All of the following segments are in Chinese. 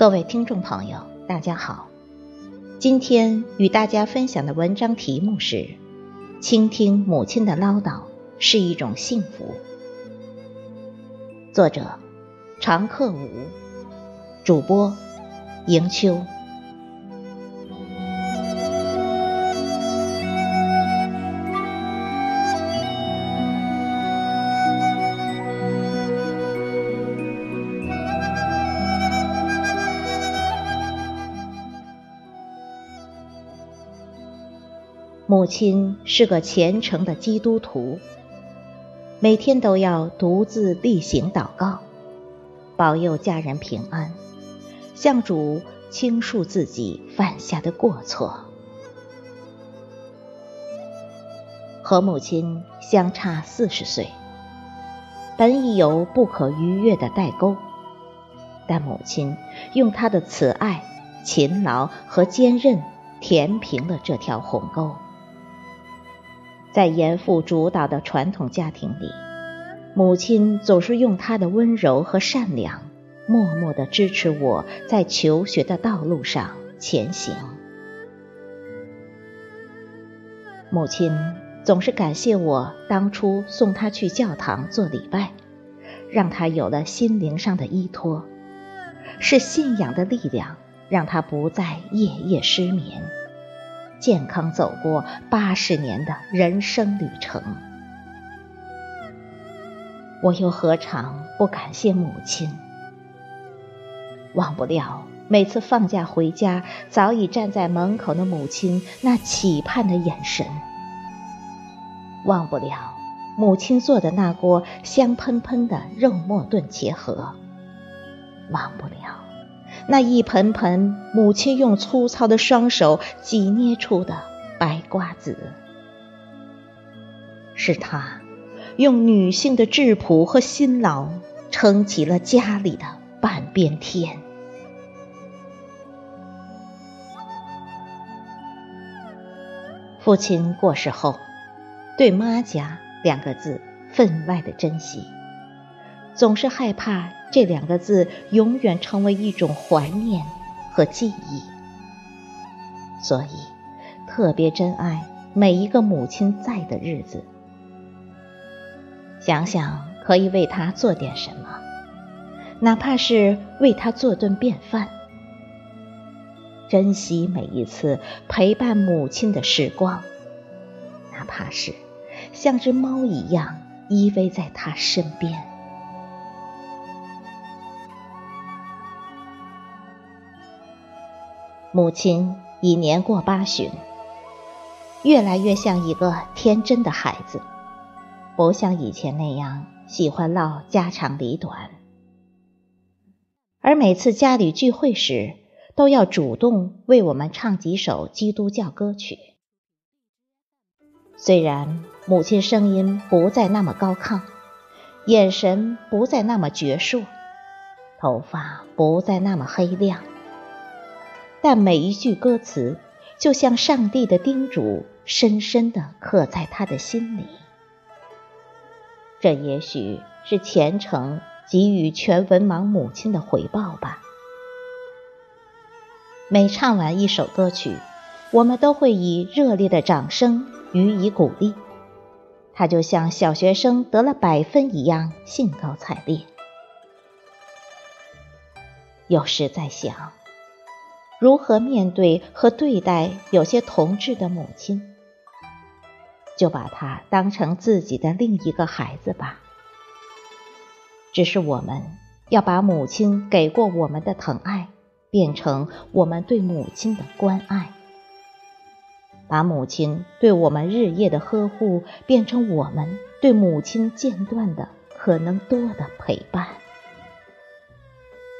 各位听众朋友，大家好。今天与大家分享的文章题目是：倾听母亲的唠叨是一种幸福。作者：常克武，主播：迎秋。母亲是个虔诚的基督徒，每天都要独自例行祷告，保佑家人平安，向主倾诉自己犯下的过错。和母亲相差四十岁，本已有不可逾越的代沟，但母亲用她的慈爱、勤劳和坚韧填平了这条鸿沟。在严父主导的传统家庭里，母亲总是用她的温柔和善良，默默地支持我在求学的道路上前行。母亲总是感谢我当初送她去教堂做礼拜，让她有了心灵上的依托，是信仰的力量让她不再夜夜失眠。健康走过八十年的人生旅程，我又何尝不感谢母亲？忘不了每次放假回家，早已站在门口的母亲那期盼的眼神；忘不了母亲做的那锅香喷喷的肉末炖茄盒；忘不了。那一盆盆母亲用粗糙的双手挤捏出的白瓜子，是她用女性的质朴和辛劳撑起了家里的半边天。父亲过世后，对“妈家”两个字分外的珍惜。总是害怕这两个字永远成为一种怀念和记忆，所以特别珍爱每一个母亲在的日子。想想可以为她做点什么，哪怕是为她做顿便饭。珍惜每一次陪伴母亲的时光，哪怕是像只猫一样依偎在她身边。母亲已年过八旬，越来越像一个天真的孩子，不像以前那样喜欢唠家长里短。而每次家里聚会时，都要主动为我们唱几首基督教歌曲。虽然母亲声音不再那么高亢，眼神不再那么矍铄，头发不再那么黑亮。但每一句歌词，就像上帝的叮嘱，深深地刻在他的心里。这也许是虔诚给予全文盲母亲的回报吧。每唱完一首歌曲，我们都会以热烈的掌声予以鼓励，他就像小学生得了百分一样兴高采烈。有时在想。如何面对和对待有些同志的母亲？就把她当成自己的另一个孩子吧。只是我们要把母亲给过我们的疼爱，变成我们对母亲的关爱；把母亲对我们日夜的呵护，变成我们对母亲间断的可能多的陪伴；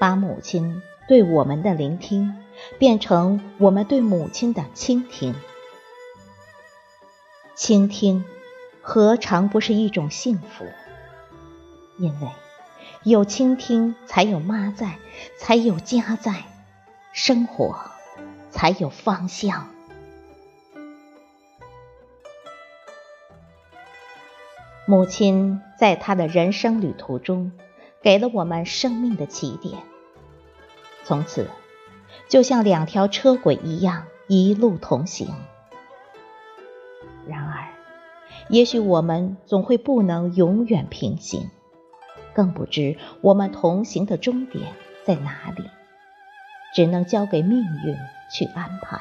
把母亲对我们的聆听。变成我们对母亲的倾听，倾听何尝不是一种幸福？因为有倾听，才有妈在，才有家在，生活才有方向。母亲在她的人生旅途中，给了我们生命的起点。从此就像两条车轨一样一路同行。然而，也许我们总会不能永远平行，更不知我们同行的终点在哪里，只能交给命运去安排。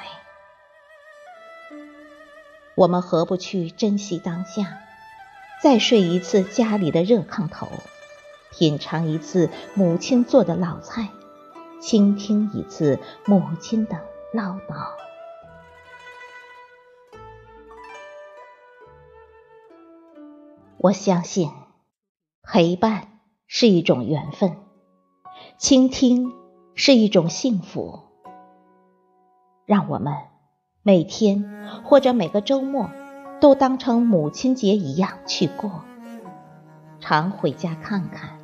我们何不去珍惜当下，再睡一次家里的热炕头，品尝一次母亲做的老菜，倾听一次母亲的唠叨。我相信，陪伴是一种缘分，倾听是一种幸福。让我们。每天或者每个周末，都当成母亲节一样去过，常回家看看，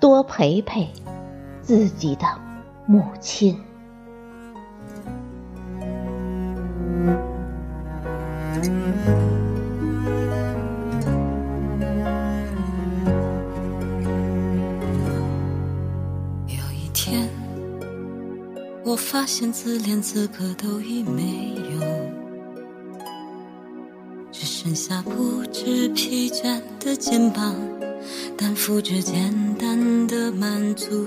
多陪陪自己的母亲。有一天我发现自怜资格都已没有，只剩下不知疲倦的肩膀，担负着简单的满足。